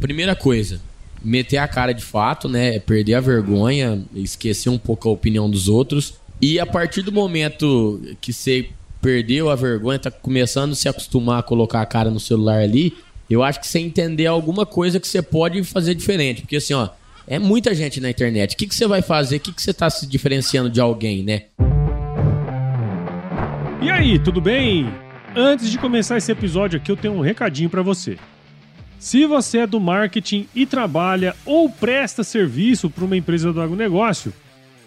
primeira coisa, meter a cara de fato, né? Perder a vergonha, esquecer um pouco a opinião dos outros. E a partir do momento que você perdeu a vergonha, tá começando a se acostumar a colocar a cara no celular ali, eu acho que você entender alguma coisa que você pode fazer diferente. Porque assim, ó, é muita gente na internet. O que, que você vai fazer? O que, que você tá se diferenciando de alguém, né? E aí, tudo bem? Antes de começar esse episódio aqui, eu tenho um recadinho para você. Se você é do marketing e trabalha ou presta serviço para uma empresa do agronegócio,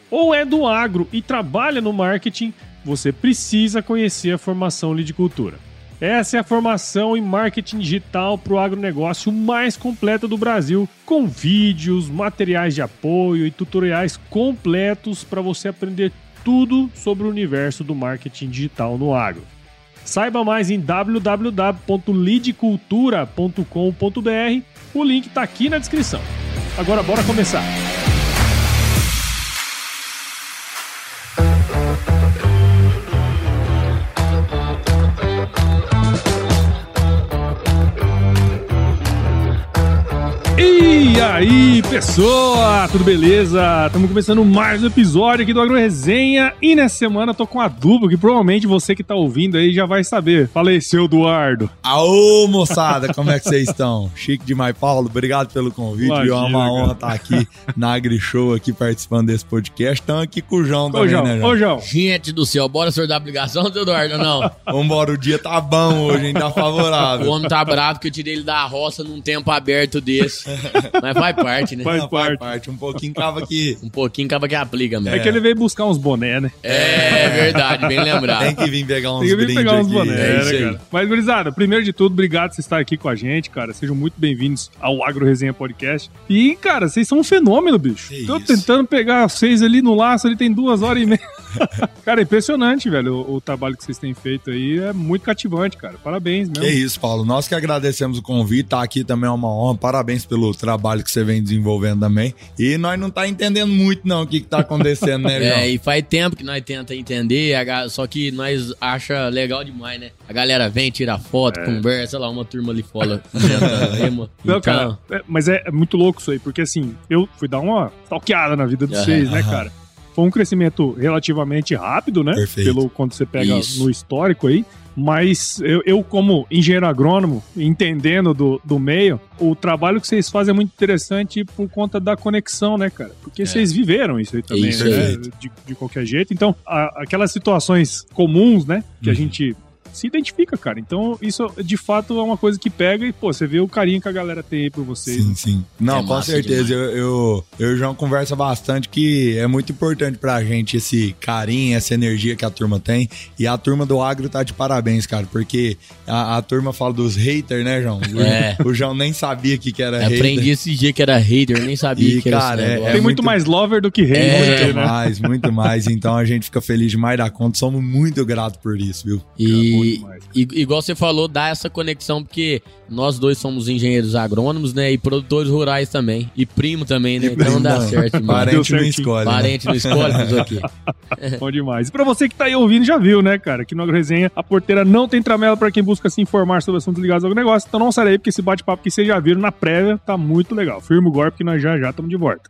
ou é do agro e trabalha no marketing, você precisa conhecer a formação Lidicultura. Essa é a formação em marketing digital para o agronegócio mais completa do Brasil, com vídeos, materiais de apoio e tutoriais completos para você aprender tudo sobre o universo do marketing digital no agro. Saiba mais em www.lidcultura.com.br. O link está aqui na descrição. Agora bora começar. E aí, pessoa, tudo beleza? Estamos começando mais um episódio aqui do Agro Resenha e nessa semana eu tô com a dupla que provavelmente você que tá ouvindo aí já vai saber. Fala aí, seu Eduardo. Aô, moçada, como é que vocês estão? Chique demais, Paulo, obrigado pelo convite. Imagina, é uma cara. honra estar aqui na Agri Show, aqui participando desse podcast. Estamos aqui com o João Ô, também, João, né, ô, João? João. Gente do céu, bora senhor da obrigação, seu Eduardo, ou não? Vambora, o dia tá bom hoje, hein? Tá O favorável. homem tá bravo que eu tirei ele da roça num tempo aberto desse. Mas faz parte, né? Faz Não, parte. Um pouquinho tava aqui. Um pouquinho acaba que aplica, mesmo. É que ele veio buscar uns boné, né? É verdade, bem lembrado. Tem que vir pegar uns Tem que vir pegar uns aqui. boné, é né, isso aí. cara? Mas, gurizada, primeiro de tudo, obrigado por estar aqui com a gente, cara. Sejam muito bem-vindos ao Agro Resenha Podcast. E, cara, vocês são um fenômeno, bicho. Que Tô isso. tentando pegar vocês ali no laço, ele tem duas horas e meia. cara, é impressionante, velho. O, o trabalho que vocês têm feito aí é muito cativante, cara. Parabéns mesmo. Que isso, Paulo. Nós que agradecemos o convite, tá aqui também é uma honra. Parabéns pelo trabalho que você vem desenvolvendo também. E nós não tá entendendo muito não o que que tá acontecendo, né, João? É, e faz tempo que nós tenta entender, só que nós acha legal demais, né? A galera vem, tira foto, conversa, lá, uma turma ali fora. Não, Então, cara, é- mas é, é muito louco isso aí, porque assim, eu fui dar uma stalkeada na vida de Aham, vocês, né, cara? Foi um crescimento relativamente rápido, né? Perfeito. Pelo quando você pega Isso. no histórico aí. Mas eu, eu, como engenheiro agrônomo, entendendo do, do meio, o trabalho que vocês fazem é muito interessante por conta da conexão, né, cara? Porque vocês viveram isso aí também, Isso, né? De, de qualquer jeito. Então, a- aquelas situações comuns, né, que a Uhum. gente se identifica, cara. Então, isso de fato é uma coisa que pega e, pô, você vê o carinho que a galera tem aí por vocês. Sim, sim. Não, É com certeza. Eu, eu, eu e o João conversa bastante que é muito importante pra gente esse carinho, essa energia que a turma tem. E a turma do agro tá de parabéns, cara, porque a, a turma fala dos haters, né, João? O, É. o João nem sabia o que, que era hater. aprendi esse dia que era hater, eu nem sabia E, que era cara, é- negócio. Tem muito, muito- mais lover do que hater, É, aí, Muito né? mais, muito mais. Então a gente fica feliz demais da conta. Somos muito gratos por isso, viu? bom E, e- igual você falou, dá essa conexão, porque nós dois somos engenheiros agrônomos, né? E produtores rurais também. E primo também, né? Então dá Não, certo, mano. Parente não escolhe. né? Parente não escolhe, mas o quê? Bom demais. E pra você que tá aí ouvindo, já viu, né, cara? Que no AgroResenha a porteira não tem tramela pra quem busca se informar sobre assuntos ligados ao negócio. Então não sai daí, porque esse bate-papo que vocês já viram na prévia tá muito legal. Firma o golpe que nós já já estamos de volta.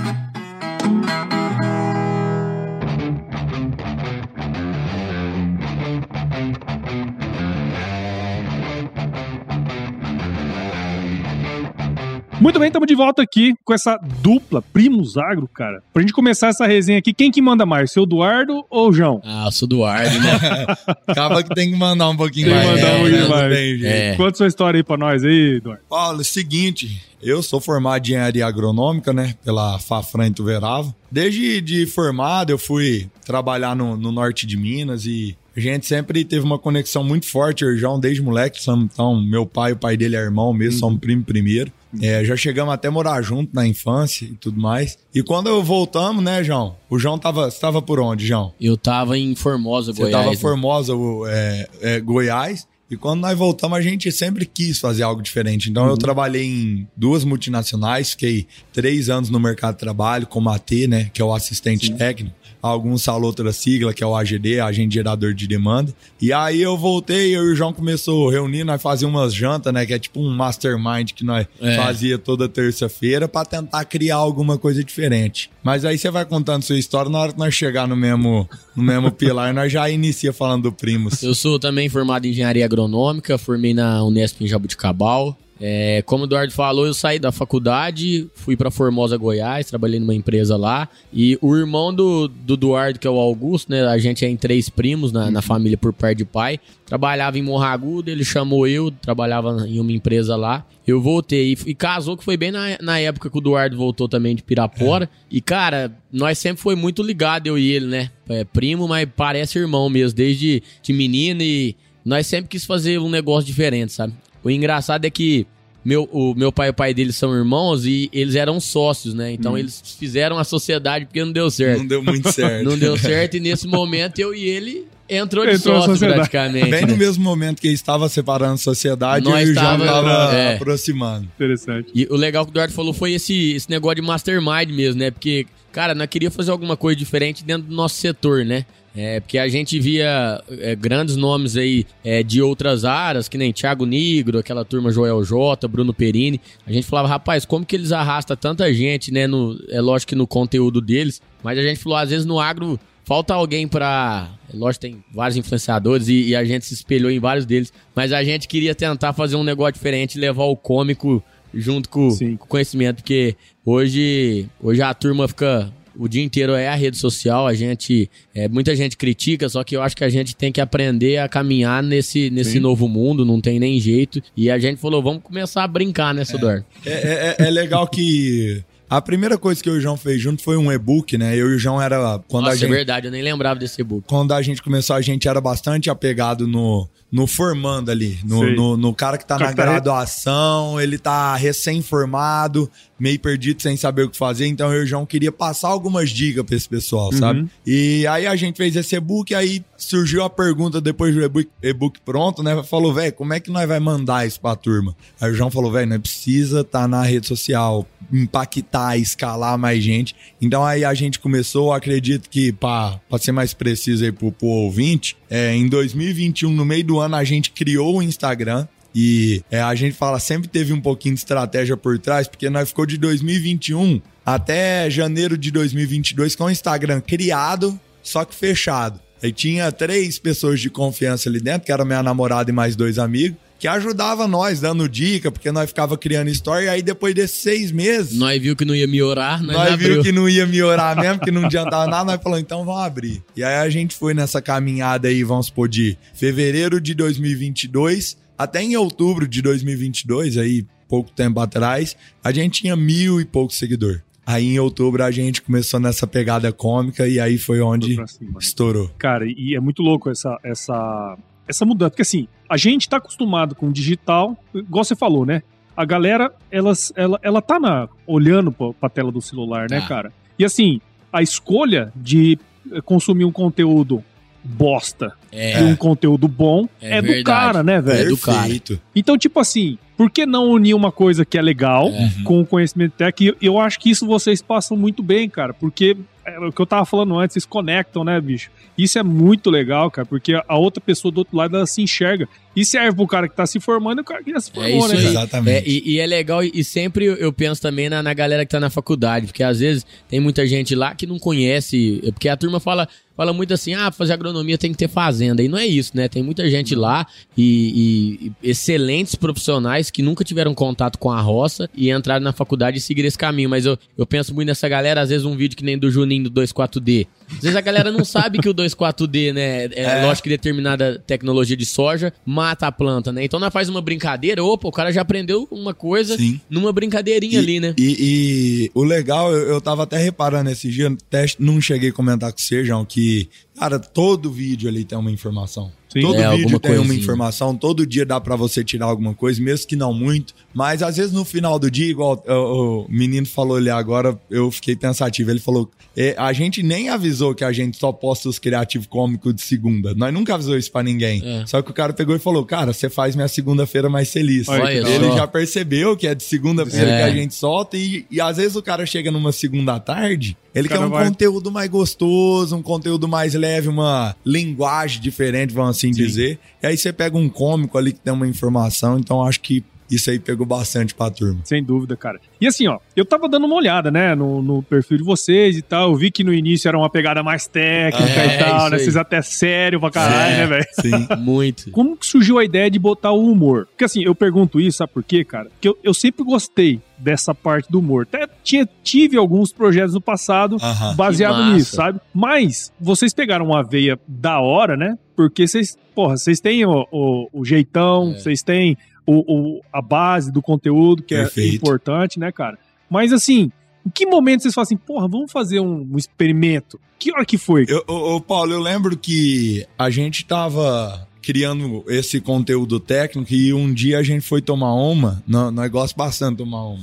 Muito bem, estamos de volta aqui com essa dupla Primos Agro, cara. Pra gente começar essa resenha aqui, quem que manda mais? Seu Eduardo ou o João? Ah, eu sou Eduardo, né? Acaba que tem que mandar um pouquinho Tem que mais. mandar um né? pouquinho Não mais. tem jeito. É. Conta sua história aí pra nós aí, Eduardo. Paulo, é o seguinte, eu sou formado em engenharia agronômica, né, pela Fafran em Tuverava. Desde de formado eu fui trabalhar no, no norte de Minas e a gente sempre teve uma conexão muito forte, eu e o João, desde moleque. Então, meu pai e o pai dele é irmão mesmo, somos primo primeiro. É, já chegamos até morar junto na infância e tudo mais. E quando eu voltamos, né, João? O João tava, você tava por onde, João? Eu tava em Formosa, Você Goiás. tava né? Formosa, é, é, Goiás. E quando nós voltamos, a gente sempre quis fazer algo diferente. Então, eu trabalhei em duas multinacionais, fiquei três anos no mercado de trabalho, como AT, né, que é o assistente técnico. Alguns falam outra sigla, que é o AGD, Agente Gerador de Demanda. E aí eu voltei, eu e o João começou a reunir, nós fazíamos umas jantas, né, que é tipo um mastermind que nós É. fazia toda terça-feira para tentar criar alguma coisa diferente. Mas aí você vai contando sua história, na hora que nós chegar no mesmo, no mesmo pilar, nós já inicia falando do Primos. Eu sou também formado em engenharia agronômica, formei na Unesp em Jabuticabal. É, como o Eduardo falou, eu saí da faculdade, fui pra Formosa, Goiás, trabalhei numa empresa lá. E o irmão do, do Eduardo, que é o Augusto, né? A gente é em três primos na, na família por parte de pai. Trabalhava em Morragudo, ele chamou eu, trabalhava em uma empresa lá. Eu voltei e, casou, que foi bem na, na época que o Eduardo voltou também de Pirapora. E, cara, nós sempre foi muito ligado, eu e ele, né? É primo, mas parece irmão mesmo, desde de menino e nós sempre quis fazer um negócio diferente, sabe? O engraçado é que meu, o meu pai e o pai dele são irmãos e eles eram sócios, né? Então eles fizeram a sociedade porque não deu certo. Não deu muito certo. Não deu certo e nesse momento eu e ele entrou de Entrou sócio praticamente. Bem né? no mesmo momento que ele estava separando a sociedade, Nós eu e o João tava- tava é. aproximando. Interessante. E o legal que o Eduardo falou foi esse, esse negócio de mastermind mesmo, né? Porque, cara, nós queríamos fazer alguma coisa diferente dentro do nosso setor, né? É, porque a gente via é, grandes nomes aí é, de outras áreas, que nem Thiago Nigro, aquela turma Joel J, Bruno Perini. A gente falava, rapaz, como que eles arrastam tanta gente, né? No, é lógico que no conteúdo deles, mas a gente falou, às vezes no agro falta alguém pra. é Lógico, tem vários influenciadores e, e a gente se espelhou em vários deles, mas a gente queria tentar fazer um negócio diferente, levar o cômico junto com, com o conhecimento, porque hoje, hoje a turma fica. O dia inteiro é a rede social, a gente. É, muita gente critica, só que eu acho que a gente tem que aprender a caminhar nesse, nesse Sim. novo mundo, não tem nem jeito. E a gente falou, vamos começar a brincar, né, Sudor? É, é- é- é legal que a primeira coisa que eu e o João fez junto foi um e-book, né? Eu e o João era. Quando Nossa, a gente, é verdade, eu nem lembrava desse e-book. quando a gente começou, a gente era bastante apegado no, no formando ali, no, no, no cara que tá Cara na que tá graduação, ele tá recém-formado, meio perdido, sem saber o que fazer. Então eu e o João queria passar algumas dicas pra esse pessoal, Uhum. sabe? E aí a gente fez esse e-book, aí surgiu a pergunta depois do e-book, e-book pronto, né? Falou, velho, como é que nós vai mandar isso pra turma? Aí o João falou, velho, nós precisa estar na rede social, impactar, escalar mais gente. Então aí a gente começou, acredito que, pra ser mais preciso aí pro, pro ouvinte, é, em 2021, no meio do ano, a gente criou o Instagram. E é, a gente fala, sempre teve um pouquinho de estratégia por trás, porque nós ficou de 2021 até janeiro de 2022 com o Instagram criado, só que fechado. Aí tinha três pessoas de confiança ali dentro, que era minha namorada e mais dois amigos, que ajudava nós, dando dica, porque nós ficava criando story. E aí depois desses seis meses, Nós viu que não ia melhorar, nós, nós viu que não ia melhorar mesmo, que não adiantava nada, nós falamos, então vamos abrir. E aí a gente foi nessa caminhada aí, vamos supor, de fevereiro de 2022 até em outubro de 2022, aí pouco tempo atrás, a gente tinha mil e poucos seguidores. Aí em outubro a gente começou nessa pegada cômica e aí foi onde cima. estourou. Cara, e é muito louco essa, essa, essa mudança. Porque assim, a gente tá acostumado com o digital, igual você falou, né? A galera, elas, ela, ela tá na, olhando pra, pra tela do celular, né, Tá. cara? E assim, a escolha de eh, consumir um conteúdo bosta É, e um conteúdo bom É é, do cara, né, velho? do cara. Perfeito. Então, tipo assim, por que não unir uma coisa que é legal É. com o conhecimento técnico? E eu acho que isso vocês passam muito bem, cara, porque é o que eu tava falando antes, vocês conectam, né, bicho? Isso é muito legal, cara, porque a outra pessoa do outro lado ela se enxerga. E serve pro cara que tá se formando e o cara que já se formou, É isso né? aí. Exatamente. É, e, e é legal, e sempre eu- penso também na, na galera que tá na faculdade, porque às vezes tem muita gente lá que não conhece, porque a turma fala, fala muito assim, ah, fazer agronomia tem que ter fazenda, e não é isso, né? Tem muita gente lá e, e- e excelentes profissionais que nunca tiveram contato com a roça e entraram na faculdade e seguiram esse caminho, mas eu, eu penso muito nessa galera, às vezes um vídeo que nem do Juninho do 24D, às vezes a galera não sabe que o 24D, né, é, É. lógico que determinada tecnologia de soja mata a planta, né? Então nós faz uma brincadeira, opa, o cara já aprendeu uma coisa Sim. numa brincadeirinha ali, né? E, e o legal, eu, eu tava até reparando esse dia, até não cheguei a comentar com você, João, que, cara, todo vídeo ali tem uma informação. Sim. Todo É, vídeo tem uma coisinha. informação, todo dia dá pra você tirar alguma coisa, mesmo que não muito. Mas às vezes no final do dia, igual o, o menino falou ali agora, eu fiquei pensativo. Ele falou: "É, a gente nem avisou que a gente só posta os criativos cômicos de segunda. Nós nunca avisou isso pra ninguém. É. Só que o cara pegou e falou: Cara, você faz minha segunda-feira mais feliz. Olha Ele só. já percebeu que é de segunda-feira É. que a gente solta e, e às vezes o cara chega numa segunda tarde, ele quer um vai- conteúdo mais gostoso, um conteúdo mais leve, uma linguagem diferente, vamos assim dizer. E aí você pega um cômico ali que tem uma informação, então acho que isso aí pegou bastante pra turma. Sem dúvida, cara. E assim, ó, eu tava dando uma olhada, né, no, no perfil de vocês e tal. Eu vi que no início era uma pegada mais técnica É, e tal, né? aí. Vocês até sério pra caralho, É. né, velho? Sim. Muito. Como que surgiu a ideia de botar o humor? Porque assim, eu pergunto isso, sabe por quê, cara? Porque eu, eu sempre gostei dessa parte do humor. Até tinha, tive alguns projetos no passado Aham. baseado Que massa. nisso, sabe? Mas vocês pegaram uma veia da hora, né? Porque vocês, porra, vocês têm o, o, o jeitão, É. vocês têm o, o- a base do conteúdo, que é Perfeito. importante, né, cara? Mas assim, em que momento vocês falam assim, porra, vamos fazer um, um experimento? Que hora que foi? Eu, ô, Paulo, eu lembro que a gente tava criando esse conteúdo técnico e um dia a gente foi tomar uma. Nó- Nós gostamos bastante de tomar uma.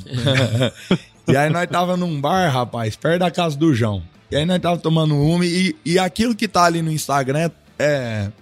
e aí nós tava num bar, rapaz, perto da casa do João. E aí nós tava tomando uma e, e aquilo que tá ali no Instagram é,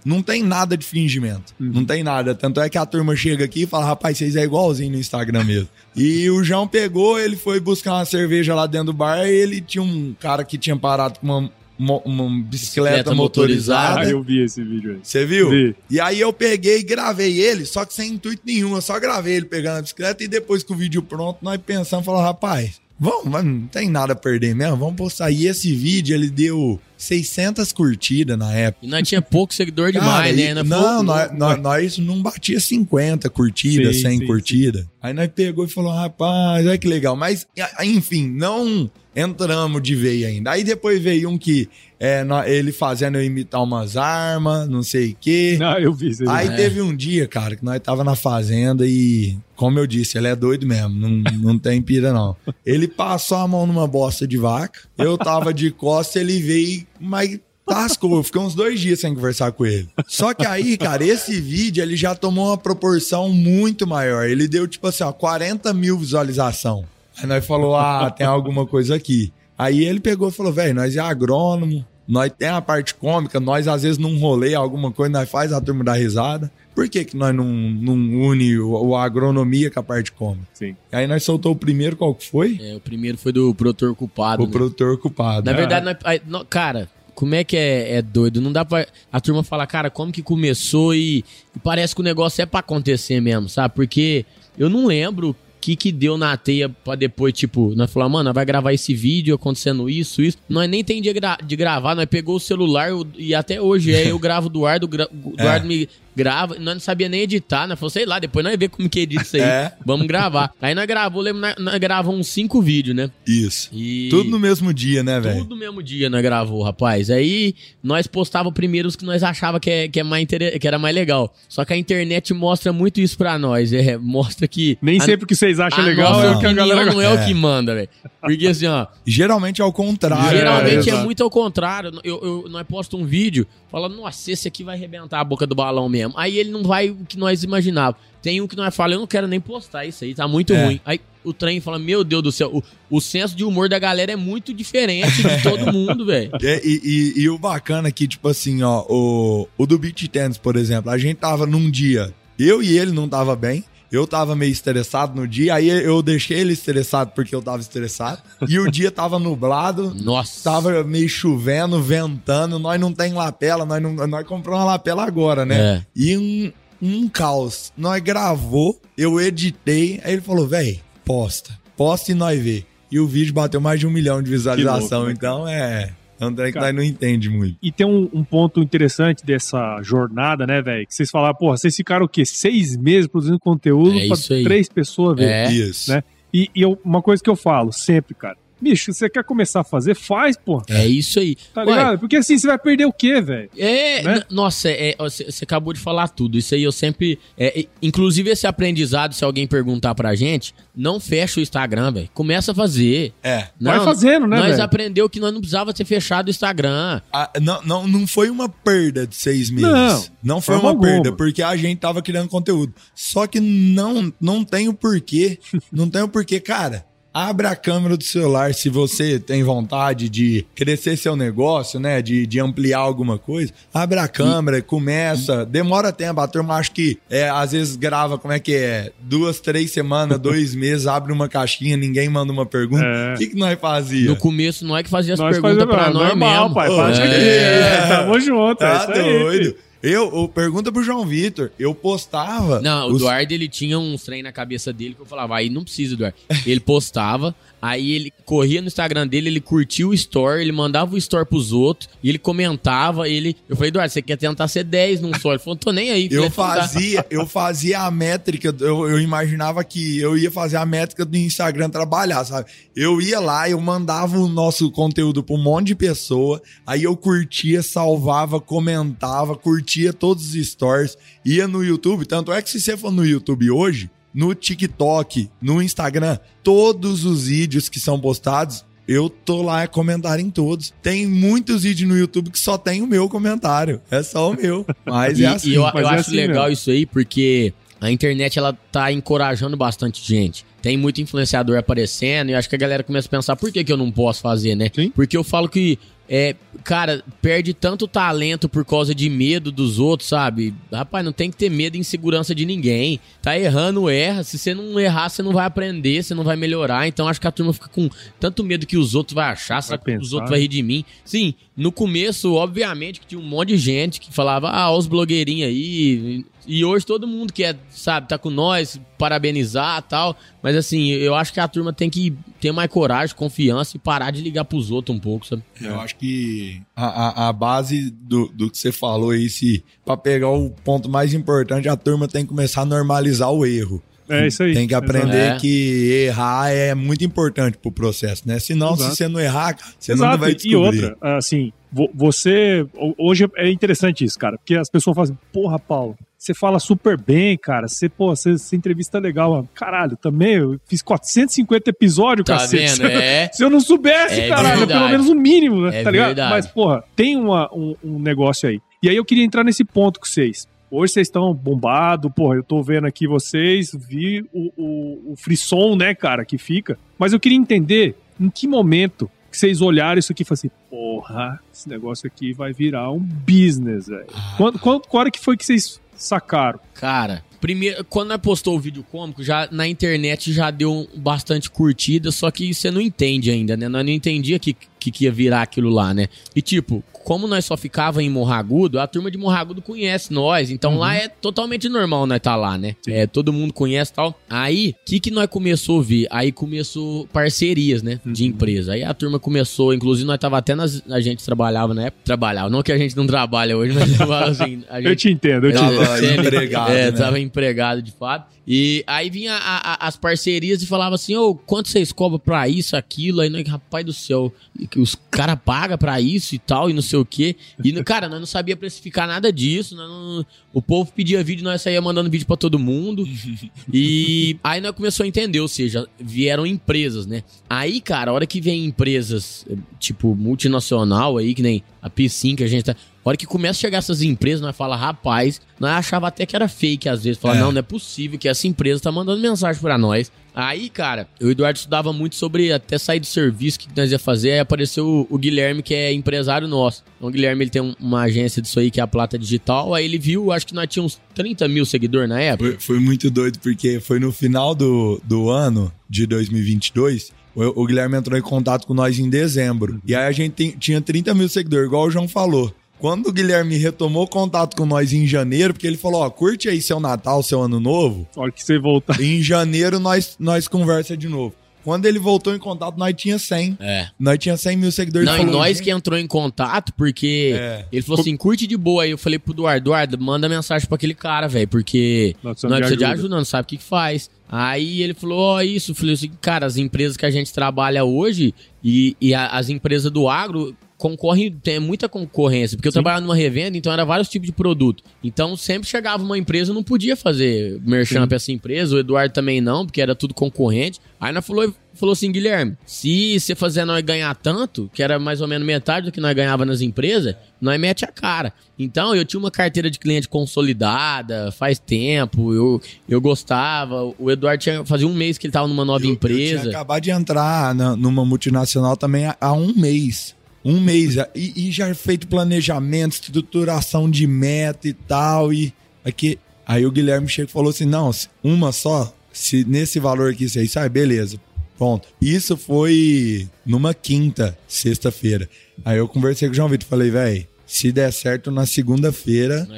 não tem nada de fingimento. Uhum. Não tem nada. Tanto é que a turma chega aqui e fala, rapaz, vocês é igualzinho no Instagram mesmo. e o João pegou, ele foi buscar uma cerveja lá dentro do bar e ele tinha um cara que tinha parado com uma, uma, uma bicicleta, Bicicleta motorizada. Ah, eu vi esse vídeo aí. Você viu? Vi. E aí eu peguei e gravei ele, só que sem intuito nenhum. Eu só gravei ele pegando a bicicleta e depois com o vídeo pronto, nós pensamos, falamos, rapaz, vamos, mas não tem nada a perder mesmo, vamos postar. E esse vídeo, ele deu 600 curtidas na época. E nós tinha pouco seguidor Cara, demais, e- né? Nós não, nós, "Não, nós, nós não batia 50 curtidas, Sim, 100 sim, curtidas. Aí nós pegou e falou, rapaz, olha que legal. Mas, enfim, não entramos de veio ainda. Aí depois veio um que é, ele fazendo eu imitar umas armas, não sei o quê. Ah, eu vi. Aí É. teve um dia, cara, que nós tava na fazenda e, como eu disse, ele é doido mesmo, não, não tem pira não. Ele passou a mão numa bosta de vaca, eu tava de costa, ele veio, mas tascou, eu fiquei uns dois dias sem conversar com ele. Só que aí, cara, esse vídeo, ele já tomou uma proporção muito maior, ele deu, tipo assim, ó, 40 mil visualização. Aí nós falou, ah, tem alguma coisa aqui. Aí ele pegou e falou, velho, nós é agrônomo, nós tem a parte cômica, nós às vezes num rolê, alguma coisa, nós faz a turma dar risada. Por que, que nós não, não une o, o agronomia com a parte cômica? Sim. Aí nós soltou o primeiro, qual que foi? É, o primeiro foi do produtor culpado. O né? produtor culpado. Na verdade, nós- aí, cara, como é que é, é doido? Não dá pra. A turma falar, cara, como que começou e, e parece que o negócio é pra acontecer mesmo, sabe? Porque eu não lembro que que deu na teia pra depois, tipo, nós falamos, mano, vai gravar esse vídeo acontecendo isso, isso. Nós nem tem dia gra- de gravar, nós pegou o celular o- e até hoje é eu gravo do Eduardo, gra- o Eduardo me grava, nós não sabia nem editar, nós falamos, sei lá, depois nós vê como que edita isso aí. É. Vamos gravar. Aí nós gravou, lembro, nós, nós gravamos uns cinco vídeos, né? Isso. E... Tudo no mesmo dia, né, velho? Tudo no mesmo dia nós gravou, rapaz. Aí nós postava primeiro os que nós achava que, é, que, é mais inter... que era mais legal. Só que a internet mostra muito isso pra nós. É, mostra que. Nem a, sempre o que vocês acham a legal nossa é o que a opinião galera não é, o É. que manda, velho. Porque assim, ó, Geralmente é o contrário. geralmente é, exato. muito ao contrário. Eu, eu, nós postamos um vídeo falando, nossa, esse aqui vai arrebentar a boca do balão mesmo. Aí ele não vai o que nós imaginávamos. Tem um que nós falamos, eu não quero nem postar isso aí, tá muito É. ruim. Aí o trem fala, meu Deus do céu, o, o senso de humor da galera é muito diferente de todo mundo, velho. É, e, e- e o bacana aqui, tipo assim, ó, o, o do Beat Tennis, por exemplo, a gente tava num dia, eu e ele não tava bem, eu tava meio estressado no dia, aí eu deixei ele estressado porque eu tava estressado, e o dia tava nublado, Nossa. tava meio chovendo, ventando, nós não tem lapela, nós, não, nós compramos uma lapela agora, né? É. E um- um caos. Nós gravou, eu editei, aí ele falou, véi, posta. Posta e nós vê. E o vídeo bateu mais de um milhão de visualização, louco, né, então é... É um que nós não entende muito. E tem um, um, ponto interessante dessa jornada, né, velho? Que vocês falaram, porra, vocês ficaram o quê? Seis meses produzindo conteúdo é pra três pessoas ver. É. Isso. Né? E, e eu, uma coisa que eu falo sempre, cara. Bicho, você quer começar a fazer? Faz, pô. É isso aí. Tá ligado? Ué, Porque assim, você vai perder o quê, velho? É, né? nossa, é, você, acabou de falar tudo. Isso aí eu sempre. É, inclusive, esse aprendizado, se alguém perguntar pra gente, não fecha o Instagram, velho. Começa a fazer. É. Não, vai fazendo, né? Nós véio? aprendeu que nós não precisava ter fechado o Instagram. Ah, não, não, não foi uma perda de seis meses. Não. Não foi uma alguma. perda, porque a gente tava criando conteúdo. Só que não, não tem o porquê. não tem o porquê, cara Abra a câmera do celular se você tem vontade de crescer seu negócio, né? De, de ampliar alguma coisa. Abra a câmera, e, começa. Demora tempo. A turma acho que é, às vezes grava, como é que é? Duas, três semanas, dois meses, abre uma caixinha, ninguém manda uma pergunta. É. O que, que nós fazia? No começo não é que fazia as perguntas pra nós normal, mesmo. pai. Faz é. aqui. É, tamo junto. Tá é doido. Aí, eu, eu, pergunta pro João Vitor, eu postava. Não, o Eduardo ele tinha um trem na cabeça dele que eu falava, aí não precisa, Eduardo. Ele postava, Aí ele corria no Instagram dele, ele curtia o story, ele mandava o story pros outros, e ele comentava, ele... Eu falei, Eduardo, você quer tentar ser 10 num story? Ele falou, tô nem aí. Eu fazia, eu fazia a métrica, eu, eu imaginava que eu ia fazer a métrica do Instagram trabalhar, sabe? Eu ia lá, eu mandava o nosso conteúdo pra um monte de pessoa, aí eu curtia, salvava, comentava, curtia todos os stories, ia no YouTube, tanto é que se você for no YouTube hoje, no TikTok, no Instagram, todos os vídeos que são postados, eu tô lá a comentar em todos. Tem muitos vídeos no YouTube que só tem o meu comentário. É só o meu. Mas e, é assim. E eu, eu é acho assim legal mesmo. isso aí, porque a internet ela tá encorajando bastante gente. Tem muito influenciador aparecendo e acho que a galera começa a pensar por que, que eu não posso fazer, né? Sim. Porque eu falo que é, cara, perde tanto talento por causa de medo dos outros, sabe? Rapaz, não tem que ter medo e insegurança de ninguém. Tá errando, erra. Se você não errar, você não vai aprender, você não vai melhorar. Então acho que a turma fica com tanto medo que os outros vão achar, que os outros vão rir de mim? Sim, no começo, obviamente, que tinha um monte de gente que falava, ah, os blogueirinhos aí. E hoje todo mundo quer, sabe, tá com nós, parabenizar tal. Mas assim, eu acho que a turma tem que ter mais coragem, confiança e parar de ligar pros outros um pouco, sabe? Eu acho que a, a, a base do, do que você falou aí, se pra pegar o ponto mais importante, a turma tem que começar a normalizar o erro. É isso aí. Tem que aprender é. que errar é muito importante pro processo, né? Senão, Exato. se você não errar, você Exato. não vai descobrir. E outra, assim, você... Hoje é interessante isso, cara, porque as pessoas falam assim, porra, Paulo, você fala super bem, cara. Você, pô, você, você entrevista legal. Caralho, também eu fiz 450 episódios, tá cacete. Vendo? É. Se eu não soubesse, é caralho, verdade. pelo menos o mínimo, né? É tá ligado? Verdade. Mas, porra, tem uma, um, um negócio aí. E aí eu queria entrar nesse ponto com vocês. Hoje vocês estão bombados, porra, eu tô vendo aqui vocês, vi o, o, o frisson, né, cara, que fica. Mas eu queria entender em que momento que vocês olharam isso aqui e falaram assim, porra, esse negócio aqui vai virar um business, velho. Ah. Quando, quando, qual hora que foi que vocês sacaram? Cara, primeiro, quando nós postou o vídeo cômico, já na internet já deu bastante curtida, só que você não entende ainda, né? Nós não entendia que, que, que ia virar aquilo lá, né? E tipo, como nós só ficava em Morragudo, a turma de Morragudo conhece nós. Então uhum. lá é totalmente normal nós tá lá, né? É, todo mundo conhece tal. Aí, o que, que nós começou a ver? Aí começou parcerias, né? De uhum. empresa. Aí a turma começou, inclusive nós tava até nas. A gente trabalhava na época. Trabalhava. Não que a gente não trabalha hoje, mas assim. A gente, eu te entendo, eu te entendo. Tava empregado. É, né? tava empregado de fato. E aí vinha a, a, as parcerias e falava assim, ô, oh, quanto vocês cobram pra isso, aquilo? Aí, nós, rapaz do céu, os caras pagam pra isso e tal, e não sei o quê. E, cara, nós não sabia precificar nada disso. Não, o povo pedia vídeo, nós saía mandando vídeo pra todo mundo. e aí nós começou a entender, ou seja, vieram empresas, né? Aí, cara, a hora que vem empresas, tipo, multinacional aí, que nem a P5 que a gente tá a hora que começa a chegar essas empresas, nós fala, rapaz, nós achava até que era fake às vezes. Fala, é. não, não é possível que essa empresa tá mandando mensagem para nós. Aí, cara, o Eduardo estudava muito sobre até sair do serviço, o que nós ia fazer. Aí apareceu o, o, Guilherme, que é empresário nosso. Então, o Guilherme ele tem uma agência disso aí, que é a Plata Digital. Aí ele viu, acho que nós tínhamos 30 mil seguidores na época. Foi, foi muito doido, porque foi no final do, do ano de 2022 o, Guilherme entrou em contato com nós em dezembro. E aí a gente tem, tinha 30 mil seguidores, igual o João falou. Quando o Guilherme retomou contato com nós em janeiro, porque ele falou, ó, curte aí seu Natal, seu Ano Novo. A hora que você voltar. Em janeiro nós, nós conversa de novo. Quando ele voltou em contato, nós tinha 100. É. Nós tinha 100 mil seguidores. Não, e nós "Gente, que entrou em contato, porque É. ele falou assim, curte de boa. Aí eu falei pro Eduardo, Eduardo, manda mensagem pra aquele cara, velho, porque Nós nós precisamos de ajuda." ajuda, não sabe o que, que faz. Aí ele falou, ó, isso. Eu falei assim, cara, as empresas que a gente trabalha hoje e, e a- as empresas do agro concorrem, tem muita concorrência, porque eu trabalhava numa revenda, então era vários tipos de produto. Então sempre chegava uma empresa, não podia fazer merchan pra essa empresa, o Eduardo também não, porque era tudo concorrente. Aí nós falou, falou assim, Guilherme, se você fazer nós ganhar tanto, que era mais ou menos metade do que nós ganhava nas empresas, nós mete a cara. Então eu tinha uma carteira de cliente consolidada, faz tempo, eu, eu gostava. O Eduardo tinha, fazia um mês que ele tava numa nova eu- Eu empresa. tinha acabado de entrar na- numa multinacional também há, há um mês. Um mês. E, e já feito planejamento, estruturação de meta e tal. E aqui. Aí o Guilherme chegou e falou assim: não, uma só, se nesse valor aqui você sai, beleza. Pronto. Isso foi numa quinta, sexta-feira. Aí eu conversei com o João Vitor e falei, velho, se der certo na segunda-feira,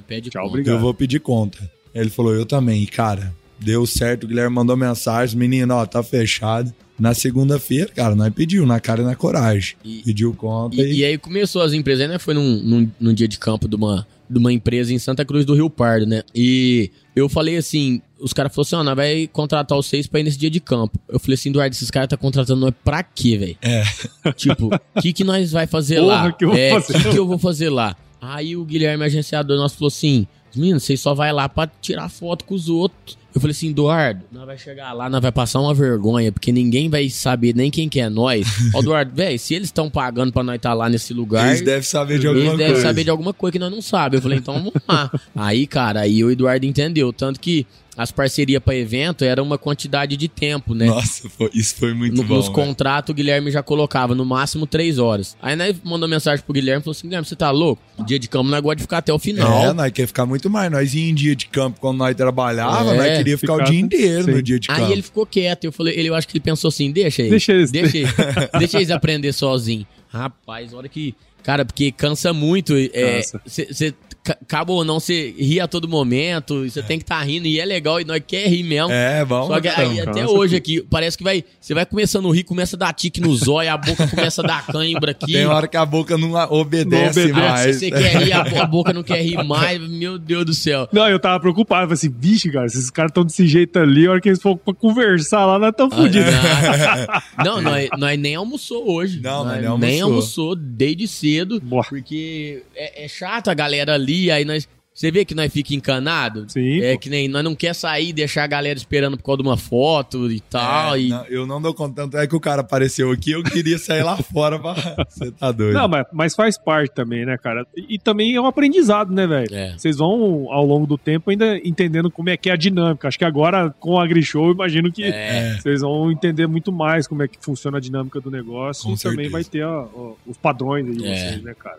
obrigado. eu vou pedir conta. Ele falou, eu também. E, cara, deu certo. O Guilherme mandou mensagem, menino, ó, tá fechado. Na segunda-feira, cara, nós pediu, na cara e na coragem. E- pediu conta E, e... e aí começou as empresas, aí, né? Foi num, num, num dia de campo de uma, de uma empresa em Santa Cruz do Rio Pardo, né? E eu falei assim, os caras falaram assim, ó, nós vai contratar vocês pra ir nesse dia de campo. Eu falei assim, Eduardo, esses caras tá contratando nós pra quê, velho? É. Tipo, o que que nós vai fazer Porra, lá? que eu vou é, fazer que que eu vou fazer lá? Aí o Guilherme, agenciador nosso, falou assim, menino, vocês só vai lá pra tirar foto com os outros. Eu falei assim, Eduardo, nós vai chegar lá, nós vai passar uma vergonha, porque ninguém vai saber nem quem que é nós. Ó, Eduardo, velho, se eles estão pagando pra nós estar lá nesse lugar... Eles devem saber de alguma Eles devem coisa. saber de alguma coisa que nós não sabemos. Eu falei, então vamos lá. aí, cara, aí o Eduardo entendeu. Tanto que as parcerias pra evento era uma quantidade de tempo, né? Nossa, foi- isso foi muito No- bom. nos velho. contratos, o Guilherme já colocava no máximo três horas. Aí nós mandou mensagem pro Guilherme e falou assim: Guilherme, você tá louco? Dia de campo nós gosta de ficar até o final. É, nós quer ficar muito mais. Nós ia em dia de campo quando nós trabalhava, É, nós queria ficar o ficar- dia inteiro sim. no dia de campo. Aí ele ficou quieto. Eu falei, ele, eu acho que ele pensou assim: deixa aí. Deixa eles- Deixa, eles- deixa eles aprender sozinho. Rapaz, hora que. Cara, porque cansa muito. É, Cansa. Você acaba ou não, você ri a todo momento. Você tem que estar rindo e é legal e nós quer rir mesmo. É, vamos. Só que aí, então, até cansa hoje aqui, parece que vai. Você vai começando a rir, começa a dar tique no zóio, a boca começa a dar cãibra aqui. Tem hora que a boca não obedece, Não obedece, mais. Você quer rir, a, bo- a boca não quer rir mais. Meu Deus do céu. Não, eu tava preocupado. Eu falei assim, bicho, cara, se esses caras estão desse jeito ali, a hora que eles for pra conversar lá, nós estamos fodidos. Ah, não, nós, nós nem almoçou hoje. Não, nós nós nem nem almoçou. almoçou desde cedo. Boa. Porque é, é chato a galera ali, aí nós. Você vê que nós fica encanado? Sim, É pô. que nem nós não quer sair e deixar a galera esperando por causa de uma foto e tal. É, e... não, eu não dou conta, tanto é que o cara apareceu aqui, eu queria sair lá fora pra... Você tá doido. Não, mas, mas faz parte também, né, cara? E, e também é um aprendizado, né, velho? É. Vocês vão, ao longo do tempo, ainda entendendo como é que é a dinâmica. Acho que agora, com o AgriShow, eu imagino que É. vocês vão entender muito mais como é que funciona a dinâmica do negócio. Com e também certeza. vai ter ó, ó, os padrões aí de É. vocês, né, cara?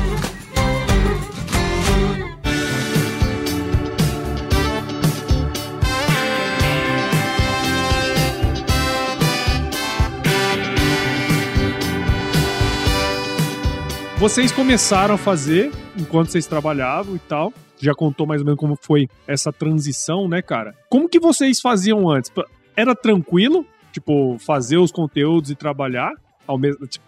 Vocês começaram a fazer enquanto vocês trabalhavam e tal. Já contou mais ou menos como foi essa transição, né, cara? Como que vocês faziam antes? Era tranquilo? tipo, fazer os conteúdos e trabalhar ao mesmo. Tipo,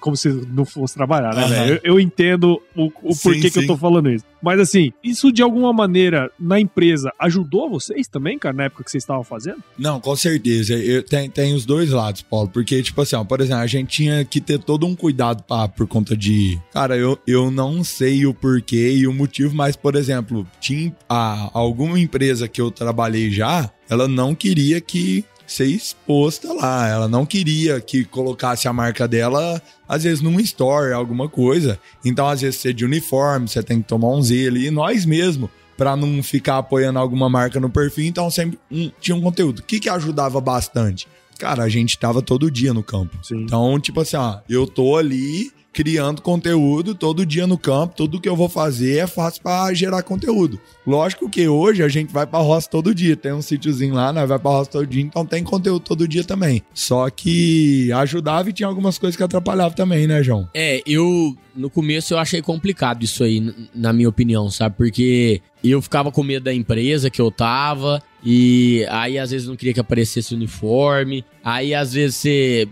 como se não fosse trabalhar, né, velho? Eu, eu entendo o, o Sim, porquê que sim. eu tô falando isso. Mas assim, isso de alguma maneira na empresa ajudou vocês também, cara, na época que vocês estavam fazendo? Não, com certeza. Eu, tem, tem os dois lados, Paulo. Porque, tipo assim, ó, por exemplo, a gente tinha que ter todo um cuidado pra, por conta de. Cara, eu, eu não sei o porquê e o motivo, mas, por exemplo, tinha a, alguma empresa que eu trabalhei já, ela não queria que ser exposta lá. Ela não queria que colocasse a marca dela, às vezes, num store, alguma coisa. Então, às vezes, você de uniforme, você tem que tomar um Z ali. E nós mesmo, pra não ficar apoiando alguma marca no perfil, então sempre um- tinha um conteúdo. O que, que ajudava bastante? Cara, a gente tava todo dia no campo. Sim. Então, tipo assim, ó, eu tô ali criando conteúdo todo dia no campo, tudo que eu vou fazer é fácil pra gerar conteúdo. Lógico que hoje a gente vai pra roça todo dia, tem um sítiozinho lá, nós vai pra roça todo dia, então tem conteúdo todo dia também. Só que ajudava e tinha algumas coisas que atrapalhavam também, né, João? É, eu no começo eu achei complicado isso aí, na minha opinião, sabe? Porque eu ficava com medo da empresa que eu tava, e aí às vezes não queria que aparecesse uniforme. Aí às vezes você.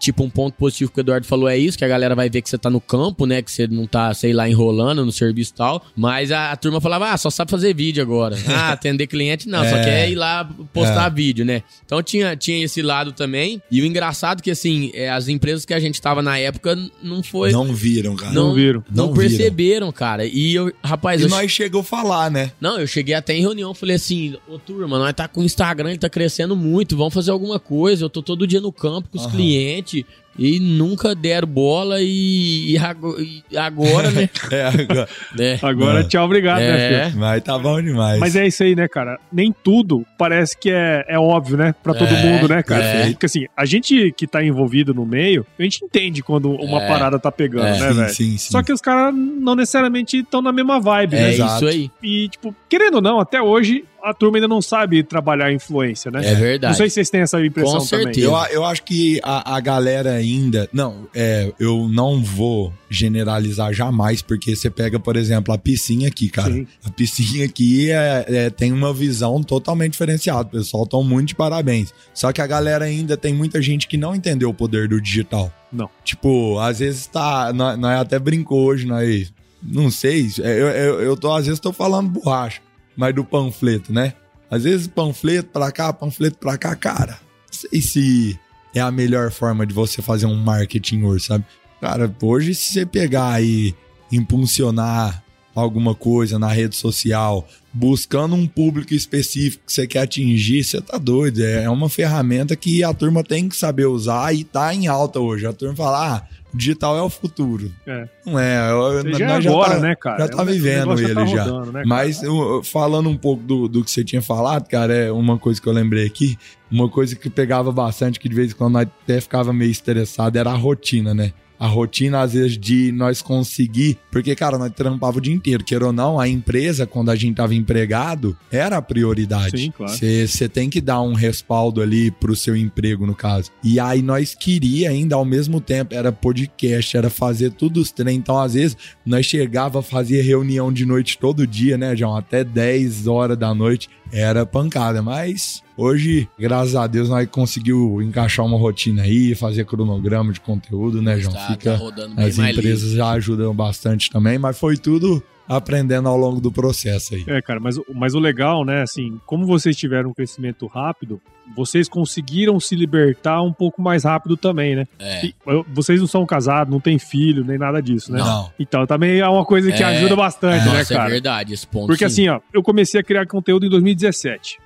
Tipo, um ponto positivo que o Eduardo falou é isso: que a galera vai ver que você tá no campo, né? Que você não tá, sei lá, enrolando no serviço e tal. Mas a, a turma falava, ah, só sabe fazer vídeo agora. Ah, atender cliente não, só É. quer ir lá postar vídeo, né? Então tinha, tinha esse lado também. E o engraçado que, assim, é, as empresas que a gente tava na época não foi. Não viram, cara. Não viram. Não, Não viram. perceberam, cara. E eu, rapaz, E eu, nós chegou a falar, né? não, eu cheguei até em reunião, falei assim, ô turma, nós tá com o Instagram, ele tá crescendo muito, vamos fazer alguma coisa. Eu tô todo dia no campo com os Aham. clientes e nunca deram bola e, e ago- e agora, né? É, agora- é. Agora, É. tchau, obrigado, né, É. filho? mas tá bom demais. Mas é isso aí, né, cara? Nem tudo parece que é, é óbvio, né? Pra todo É, mundo, né, cara? é. Porque assim, a gente que tá envolvido no meio, a gente entende quando uma É. parada tá pegando, É. né, sim, velho? sim, sim. Só que os caras não necessariamente estão na mesma vibe, É né? Exato. isso aí. E, tipo, querendo ou não, até hoje a turma ainda não sabe trabalhar influência, né? É verdade. Não sei se vocês têm essa impressão Com também. Eu, eu acho que a, a galera ainda. Não, é, eu não vou generalizar jamais, porque você pega, por exemplo, a piscinha aqui, cara. Sim. A piscinha aqui é, é- tem uma visão totalmente diferenciada. O pessoal estão muito de parabéns. Só que a galera ainda tem muita gente que não entendeu o poder do digital. Não. Tipo, às vezes tá. Nós, nós até brincou hoje, nós. Não sei, eu, eu, eu tô, às vezes tô falando borracha, mas do panfleto, né? Às vezes panfleto pra cá, panfleto pra cá, cara. Não sei se é a melhor forma de você fazer um marketing hoje, sabe? Cara, hoje se você pegar e impulsionar alguma coisa na rede social, buscando um público específico que você quer atingir, você tá doido. É é uma ferramenta que a turma tem que saber usar e tá em alta hoje. A turma fala, ah, digital é o futuro. É. Não é, eu- já é agora, tá- né, cara? Já É tá vivendo ele tá já. rodando, né, cara? Mas eu- falando um pouco do, do que você tinha falado, cara, é uma coisa que eu lembrei aqui. Uma coisa que pegava bastante, que de vez em quando até ficava meio estressado, era a rotina, né? A rotina, às vezes, de nós conseguir. Porque, cara, nós trampava o dia inteiro. Queira ou não, a empresa, quando a gente tava empregado, era a prioridade. Sim, claro. Você tem que dar um respaldo ali pro seu emprego, no caso. E aí nós queria ainda, ao mesmo tempo, era podcast, era fazer tudo os treinos. Então, às vezes, nós chegava a fazer reunião de noite todo dia, né, João? Até 10 horas da noite. Era pancada, mas hoje, graças a Deus, nós conseguiu encaixar uma rotina aí, fazer cronograma de conteúdo, né, João? Tá, Fica tá rodando bem as mais empresas já ajudam bastante também, mas foi tudo aprendendo ao longo do processo aí. É, cara, mas, o- mas o legal, né, assim, como vocês tiveram um crescimento rápido, vocês conseguiram se libertar um pouco mais rápido também, né? É. E, eu- vocês não são casados, não tem filho, nem nada disso, né? Não. Então também é uma coisa que É. ajuda bastante, né, Nossa, é cara? verdade, esse ponto. Porque sim. assim, ó, eu comecei a criar conteúdo em 2017.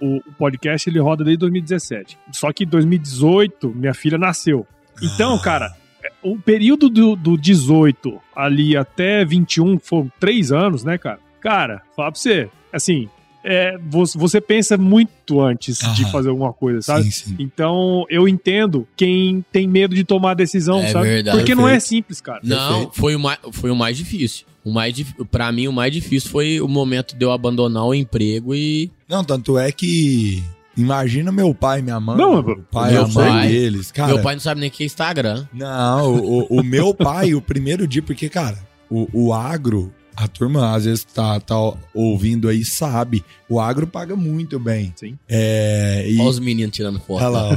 O, o- podcast ele roda desde 2017. Só que em 2018, minha filha nasceu. Então, Ah. cara, o período do, do 18 ali até 21, que foram três anos, né, cara? Cara, fala pra você, assim, é, você, pensa muito antes de Aham. fazer alguma coisa, sabe? Sim, sim. Então, eu entendo quem tem medo de tomar a decisão, É sabe? verdade. Porque não é Perfeito. simples, cara. Não, Perfeito. foi o, mais, foi o mais difícil. O mais. Pra mim, o mais difícil foi o momento de eu abandonar o emprego e. Não, tanto é que. Imagina meu pai e minha mãe. Não, o pai e meu a mãe pai- deles. Cara, Meu pai não sabe nem o que é Instagram. Não, o, o- o meu pai, o primeiro dia, porque, cara, o, o agro a turma às vezes tá, tá ouvindo aí sabe, o agro paga muito bem. Sim. É, e, Olha os meninos tirando foto. olha lá, ó.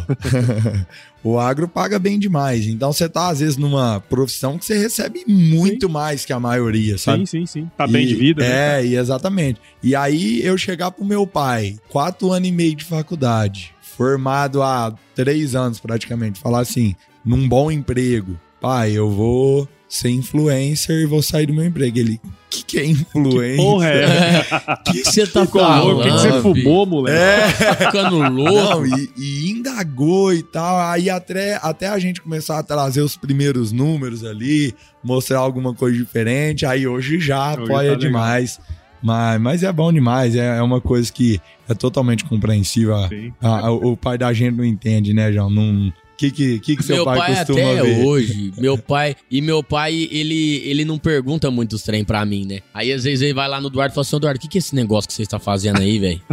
o agro paga bem demais. Então você tá às vezes numa profissão que você recebe muito mais que a maioria, sabe? Sim, sim, sim. Tá bem E- de vida, né? É, e exatamente. E aí eu chegar pro meu pai, quatro anos e meio de faculdade, formado há três anos praticamente, falar assim, num bom emprego, pai, eu vou ser influencer e vou sair do meu emprego. Ele, que que é influencer? Porra, é. O que que você tá Ficou louco? O que que você falando? fumou, moleque? É, Tá ficando não, louco? e, e indagou e tal. Aí até, até a gente começar a trazer os primeiros números ali, mostrar alguma coisa diferente. Aí hoje já Hoje apoia tá legal. demais. Mas, mas é bom demais, é, é uma coisa que é totalmente compreensível. A- a- o pai da gente não entende, né, João? Não. O que, que, que, que seu meu pai, pai, costuma até ver? hoje, meu pai, e meu pai, ele, ele não pergunta muitos trem pra mim, né? Aí às vezes ele vai lá no Eduardo e fala assim, Eduardo, o que que é esse negócio que você está fazendo aí, velho?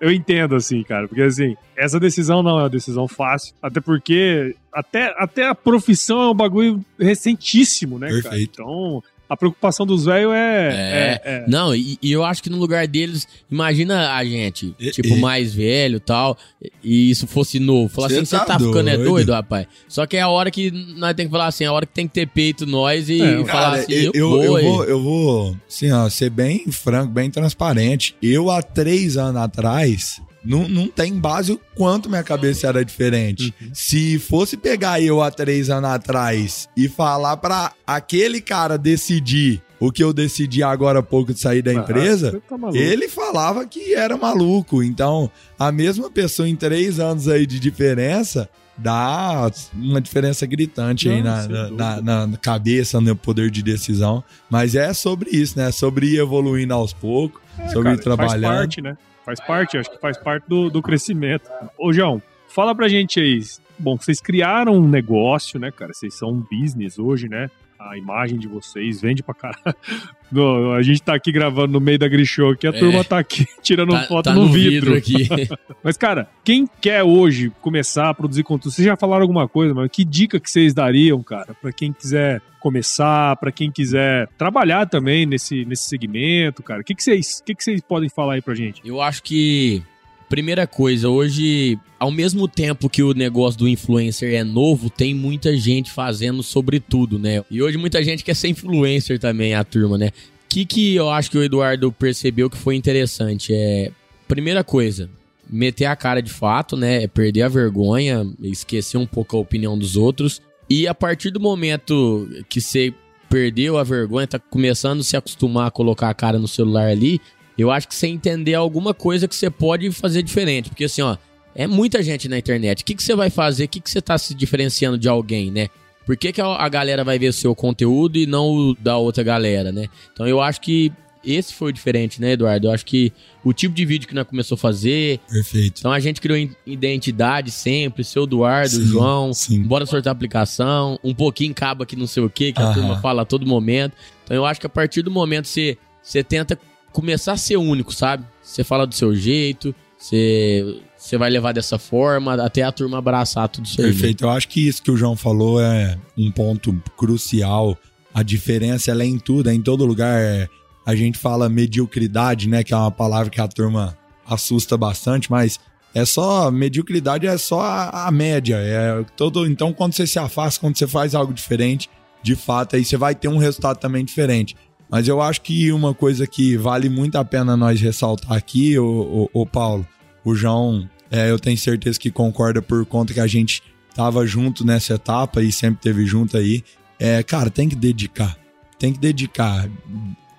Eu entendo, assim, cara, porque assim, essa decisão não é uma decisão fácil, até porque até, até a profissão é um bagulho recentíssimo, né, cara? Perfeito. Então, a preocupação dos velhos é, é, é- Não, e, e eu acho que no lugar deles, imagina a gente, E- tipo, e- mais velho e tal, e isso fosse novo. Falar assim, você tá tá, ficando é doido?" doido, rapaz? Só que é a hora que nós temos que falar assim, é a hora que tem que ter peito nós e É, falar Cara, assim, eu, eu, eu, vou, eu vou, eu vou, assim, ó, ser bem franco, bem transparente. Eu, há três anos atrás, não, não tem base o quanto minha cabeça era diferente. Uhum. Se fosse pegar eu há três anos atrás e falar pra aquele cara decidir o que eu decidi agora há pouco de sair da Ah, empresa, você tá ele falava que era maluco. Então, a mesma pessoa em três anos aí de diferença dá uma diferença gritante aí Não, na, sem na, dúvida. na- na cabeça, no poder de decisão. Mas é sobre isso, né? Sobre ir evoluindo aos poucos, É, sobre ir cara, Faz trabalhando. parte, né? Faz parte, acho que faz parte do, do crescimento. Ô, João, fala pra gente aí. Bom, vocês criaram um negócio, né, cara? Vocês são um business hoje, né? A imagem de vocês vende pra caralho. No- a gente tá aqui gravando no meio da Grishow aqui, a É. turma tá aqui tirando Tá, foto tá no, vidro. aqui. Mas, cara, quem quer hoje começar a produzir conteúdo, vocês já falaram alguma coisa, mas que dica que vocês dariam, cara, pra quem quiser começar, pra quem quiser trabalhar também nesse, nesse segmento, cara? O que, que, vocês, que, que vocês podem falar aí pra gente? Eu acho que, primeira coisa, hoje, ao mesmo tempo que o negócio do influencer é novo, tem muita gente fazendo sobre tudo, né? E hoje muita gente quer ser influencer também, a turma, né? O que, que eu acho que o Eduardo percebeu que foi interessante? É, primeira coisa, meter a cara de fato, né? É perder a vergonha, esquecer um pouco a opinião dos outros. E a partir do momento que você perdeu a vergonha, tá começando a se acostumar a colocar a cara no celular ali, eu acho que você entender alguma coisa que você pode fazer diferente. Porque assim, ó, é muita gente na internet. O que, que você vai fazer? O que, que você tá se diferenciando de alguém, né? Por que, que a galera vai ver o seu conteúdo e não o da outra galera, né? Então eu acho que esse foi o diferente, né, Eduardo? Eu acho que o tipo de vídeo que nós começou a fazer. Perfeito. Então a gente criou identidade sempre, seu Eduardo, Sim, João, sim. bora sortear a aplicação, um pouquinho caba que não sei o que, que a Aham. turma fala a todo momento. Então eu acho que a partir do momento você, você tenta começar a ser único, sabe? Você fala do seu jeito, você, você vai levar dessa forma, até a turma abraçar tudo isso aí. né? Perfeito. Eu acho que isso que o João falou é um ponto crucial. A diferença ela é em tudo, é em todo lugar. É- A gente fala mediocridade, né? Que é uma palavra que a turma assusta bastante, mas é só mediocridade é só a, a média. É todo. Então, quando você se afasta, quando você faz algo diferente, de fato, aí você vai ter um resultado também diferente. Mas eu acho que uma coisa que vale muito a pena nós ressaltar aqui, o, o, Paulo, o João, é, eu tenho certeza que concorda por conta que a gente tava junto nessa etapa e sempre teve junto aí. É, cara, tem que dedicar. Tem que dedicar.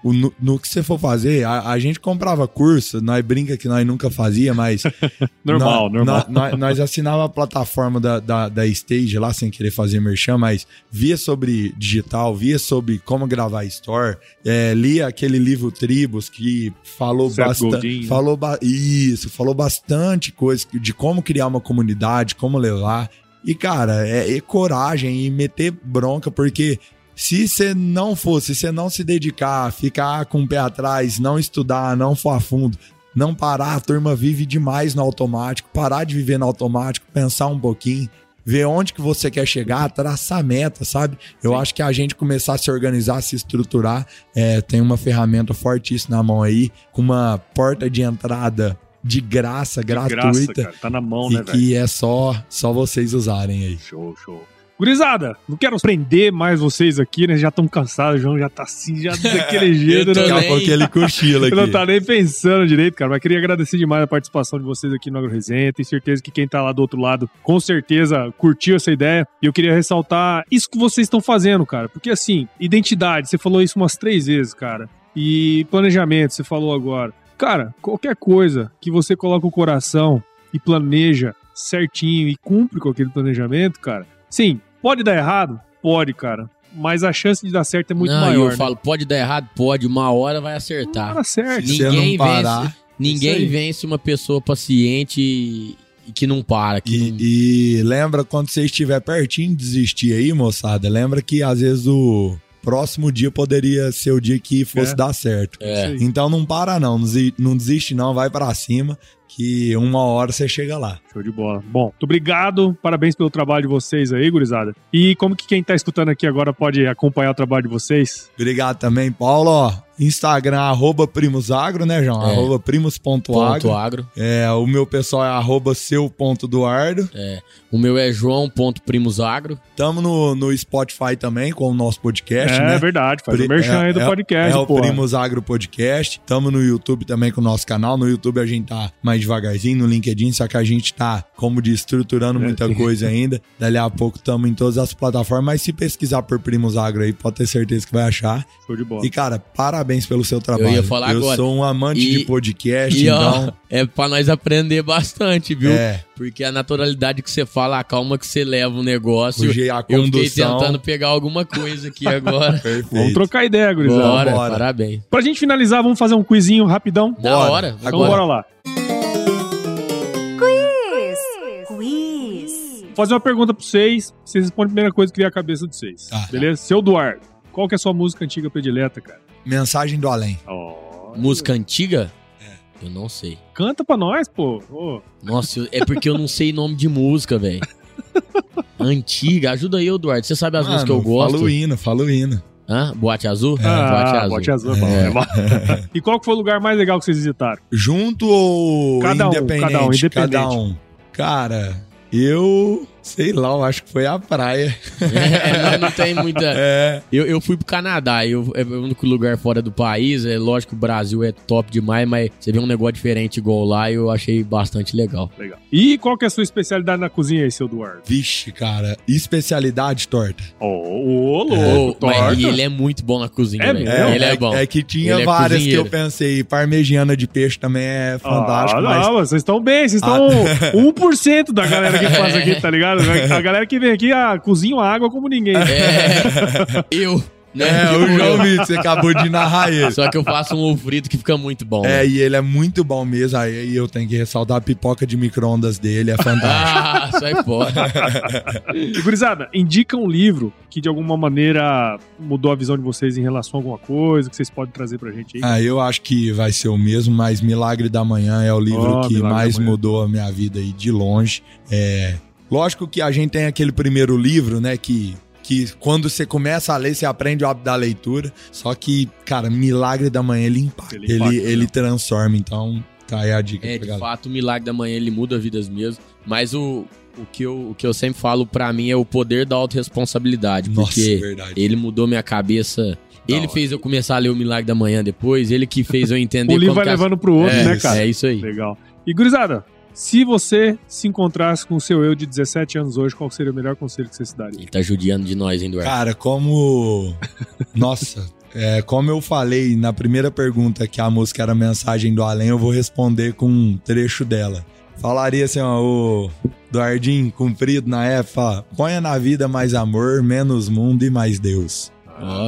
O- no, no que você for fazer, a, a gente comprava curso, nós brinca que nós nunca fazia, mas. Normal, nós, normal. Nós, nós, assinava a plataforma da, da, da Stage lá, sem querer fazer merchan, mas via sobre digital, via sobre como gravar store, é, lia aquele livro Tribos que falou bastante. Né? Falou ba- isso, falou bastante coisa de como criar uma comunidade, como levar. E, cara, é, é coragem e meter bronca, porque se você não fosse, se você não se dedicar, ficar com o pé atrás, não estudar, não for a fundo, não parar, a turma vive demais no automático, parar de viver no automático, pensar um pouquinho. ver onde que você quer chegar, traçar meta, sabe? Eu acho que a gente começar a se organizar, se estruturar, é, tem uma ferramenta fortíssima na mão aí, com uma porta de entrada de graça, De gratuita, graça. Tá na mão, e né, velho? que é só, só vocês usarem aí. Show, show. Gurizada, não quero prender mais vocês aqui, né? Já estão cansados, o João já tá assim, já daquele jeito. Né? Daqui a também. pouco ele cochila Ele não tá nem pensando direito, cara. Mas queria agradecer demais a participação de vocês aqui no Agro Resenha. Tenho certeza que quem tá lá do outro lado, com certeza, curtiu essa ideia. E eu queria ressaltar isso que vocês estão fazendo, cara. Porque, assim, identidade, você falou isso umas três vezes, cara. E planejamento, você falou agora. Cara, qualquer coisa que você coloca o coração e planeja certinho e cumpre com aquele planejamento, cara. Sim, pode dar errado? Pode, cara. Mas a chance de dar certo é muito não, maior. eu né? fala, pode dar errado? Pode, uma hora vai acertar. Tá certo. Se você Ninguém vence, ninguém vence uma pessoa paciente e, e que não para. Que não- E, e lembra quando você estiver pertinho de desistir aí, moçada, lembra que às vezes o próximo dia poderia ser o dia que fosse É. dar certo. É. Então não para não, não desi- não desiste não, vai pra cima que uma hora você chega lá. Show de bola. Bom, muito obrigado. Parabéns pelo trabalho de vocês aí, gurizada. E como que quem tá escutando aqui agora pode acompanhar o trabalho de vocês? Obrigado também, Paulo. Instagram, arroba primosagro, né, João? É. Arroba primos.agro. ponto agro. É, o meu pessoal é arroba seu.duardo. O meu é joão.primosagro. Tamo no, no Spotify também com o nosso podcast, é né? verdade, faz Pri- o merchan aí do é- podcast, É o pô. Primos Agro Podcast. Tamo no YouTube também com o nosso canal. No YouTube a gente tá mais devagarzinho, no LinkedIn, só que a gente tá, como de estruturando É, muita sim. coisa ainda. Dali a pouco tamo em todas as plataformas, mas se pesquisar por Primos Agro aí, pode ter certeza que vai achar. Show de bola. E, cara, parabéns pelo seu trabalho. ia falar agora. sou um amante E- de podcast, E ó, então... é pra nós aprender bastante, viu? É, Porque a naturalidade que você fala, a calma que você leva o negócio. o je- a Eu fiquei condução... tentando pegar alguma coisa aqui agora. Perfeito. Vamos trocar ideia, gurizada. Bora, Bora. parabéns. Pra gente finalizar, vamos fazer um quizinho rapidão? Da Bora. hora. Então Agora. bora lá. Quiz. Quiz. Vou fazer uma pergunta pra vocês. Vocês respondem a primeira coisa que vier à cabeça de vocês. Tá. Beleza? Seu Eduardo, qual que é a sua música antiga predileta, cara? Mensagem do além. Ó, Música antiga? Eu não sei. Canta pra nós, pô. Ô, Nossa, é porque eu não sei nome de música, velho. Antiga, ajuda aí, Eduardo. Você sabe as músicas que eu gosto? Fala o hino, fala o hino. Hã? Boate Azul? Ah, bote azul. é bom, é bom. e qual que foi o lugar mais legal que vocês visitaram? Junto ou Cada um, independente? cada um, independente. Cada um. Cara, eu sei lá, eu acho que foi a praia. É, não, não tem muita. É. Eu, eu fui pro Canadá, eu, é o único lugar fora do país. É lógico que o Brasil é top demais, mas você vê um negócio diferente igual lá e eu achei bastante legal. Legal. E qual que é a sua especialidade na cozinha aí, seu Eduardo? Vixe, cara. Especialidade torta. Ô, ô, louco, mas torta. e ele é muito bom na cozinha, É velho. mesmo? Ele é, bom. É que tinha Ele é várias que eu pensei. Parmegiana de peixe também é fantástico, ah, mas. não, vocês estão bem, vocês estão 1% da galera que faz aqui, tá ligado? A galera que vem aqui, ah, cozinha água como ninguém. É, eu, né? É, Tipo, o João eu. Vitor, você acabou de narrar ele. Só que eu faço um ovo frito que fica muito bom. É, velho. e ele é muito bom mesmo. Aí eu tenho que ressaltar a pipoca de micro-ondas dele, é fantástico. Ah, sai fora. E, gurizada, indica um livro que de alguma maneira mudou a visão de vocês em relação a alguma coisa que vocês podem trazer pra gente aí. Ah, eu acho que vai ser o mesmo, mas Milagre da Manhã é o livro Oh, que Milagre mais mudou a minha vida aí de longe. É, lógico que a gente tem aquele primeiro livro, né, que que quando você começa a ler, você aprende o hábito da leitura. Só que, cara, Milagre da Manhã ele impacta, Ele ele, impacta, ele, né? transforma. Então, tá aí a dica. É, pra de galera. fato, o milagre da manhã ele muda vidas mesmo. Mas o, o, que, eu, o que eu sempre falo pra mim é o poder da autorresponsabilidade. Nossa, Porque verdade. ele mudou minha cabeça. Ele hora. fez eu começar a ler o Milagre da Manhã depois. Ele que fez eu entender o livro vai que as- levando pro outro, é, né, cara? É isso aí. Legal. E, gurizada, se você se encontrasse com o seu eu de 17 anos hoje, qual seria o melhor conselho que você se daria? Ele tá judiando de nós, hein, Eduardo? Cara, como. Nossa, é, como eu falei na primeira pergunta que a música era Mensagem do Além, eu vou responder com um trecho dela. Falaria assim, ó, o Duardinho comprido na época, ponha na vida mais amor, menos mundo e mais Deus.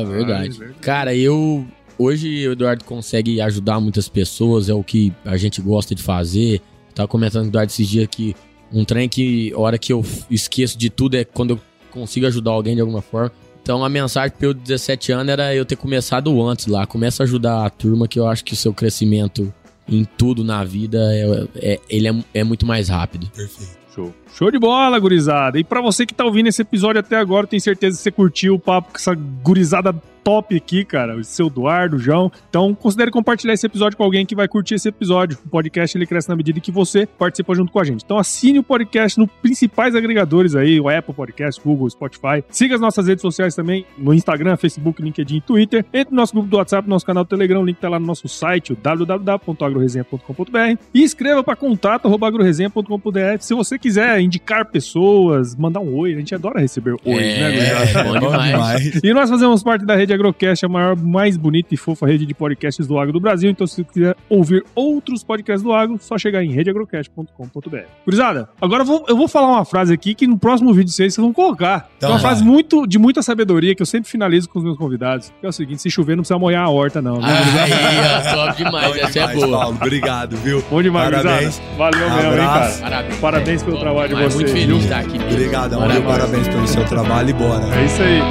Verdade. Ah, é Cara, eu. Hoje o Eduardo consegue ajudar muitas pessoas, é o que a gente gosta de fazer. Tava comentando com o Eduardo esses dias que um trem que, a hora que eu esqueço de tudo, é quando eu consigo ajudar alguém de alguma forma. Então a mensagem para eu de 17 anos era eu ter começado antes lá. Começa a ajudar a turma, que eu acho que o seu crescimento em tudo na vida é, é- ele é, é muito mais rápido. Perfeito. Show. Show de bola, gurizada. E pra você que tá ouvindo esse episódio até agora, tenho certeza que você curtiu o papo com essa gurizada top aqui, cara. O seu Eduardo, o João. Então, considere compartilhar esse episódio com alguém que vai curtir esse episódio. O podcast ele cresce na medida que você participa junto com a gente. Então, assine o podcast nos principais agregadores aí, o Apple Podcast, Google, Spotify. Siga as nossas redes sociais também, no Instagram, Facebook, LinkedIn e Twitter. Entre no nosso grupo do WhatsApp, nosso canal do Telegram, o link tá lá no nosso site, www.agroresenha.com.br. E escreva para contato.agroresenha.com.br se você quiser indicar pessoas, mandar um oi. A gente adora receber oi, É, né, bom demais. E nós fazemos parte da rede Agrocast, a maior, mais bonita e fofa rede de podcasts do agro do Brasil. Então, se você quiser ouvir outros podcasts do agro, só chegar em redeagrocast.com.br. Gurizada, agora eu vou, eu vou falar uma frase aqui que no próximo vídeo vocês vão colocar. Então é uma frase muito, de muita sabedoria que eu sempre finalizo com os meus convidados. Que é o seguinte: se chover, não precisa molhar a horta, não. viu, gurizada? Aí, ó, demais. Bom Essa é demais, boa. Paulo. Obrigado, viu? Bom demais, Parabéns. Valeu mesmo, hein, cara. Parabéns. Parabéns pelo trabalho de vocês, Muito feliz de estar aqui. mesmo. Obrigadão, Parabéns. viu? Parabéns pelo seu trabalho e bora. É isso aí.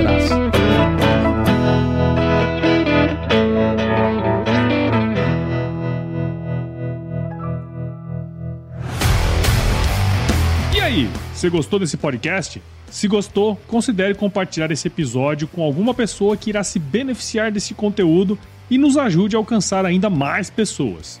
Abraço. E aí, você gostou desse podcast? Se gostou, considere compartilhar esse episódio com alguma pessoa que irá se beneficiar desse conteúdo e nos ajude a alcançar ainda mais pessoas.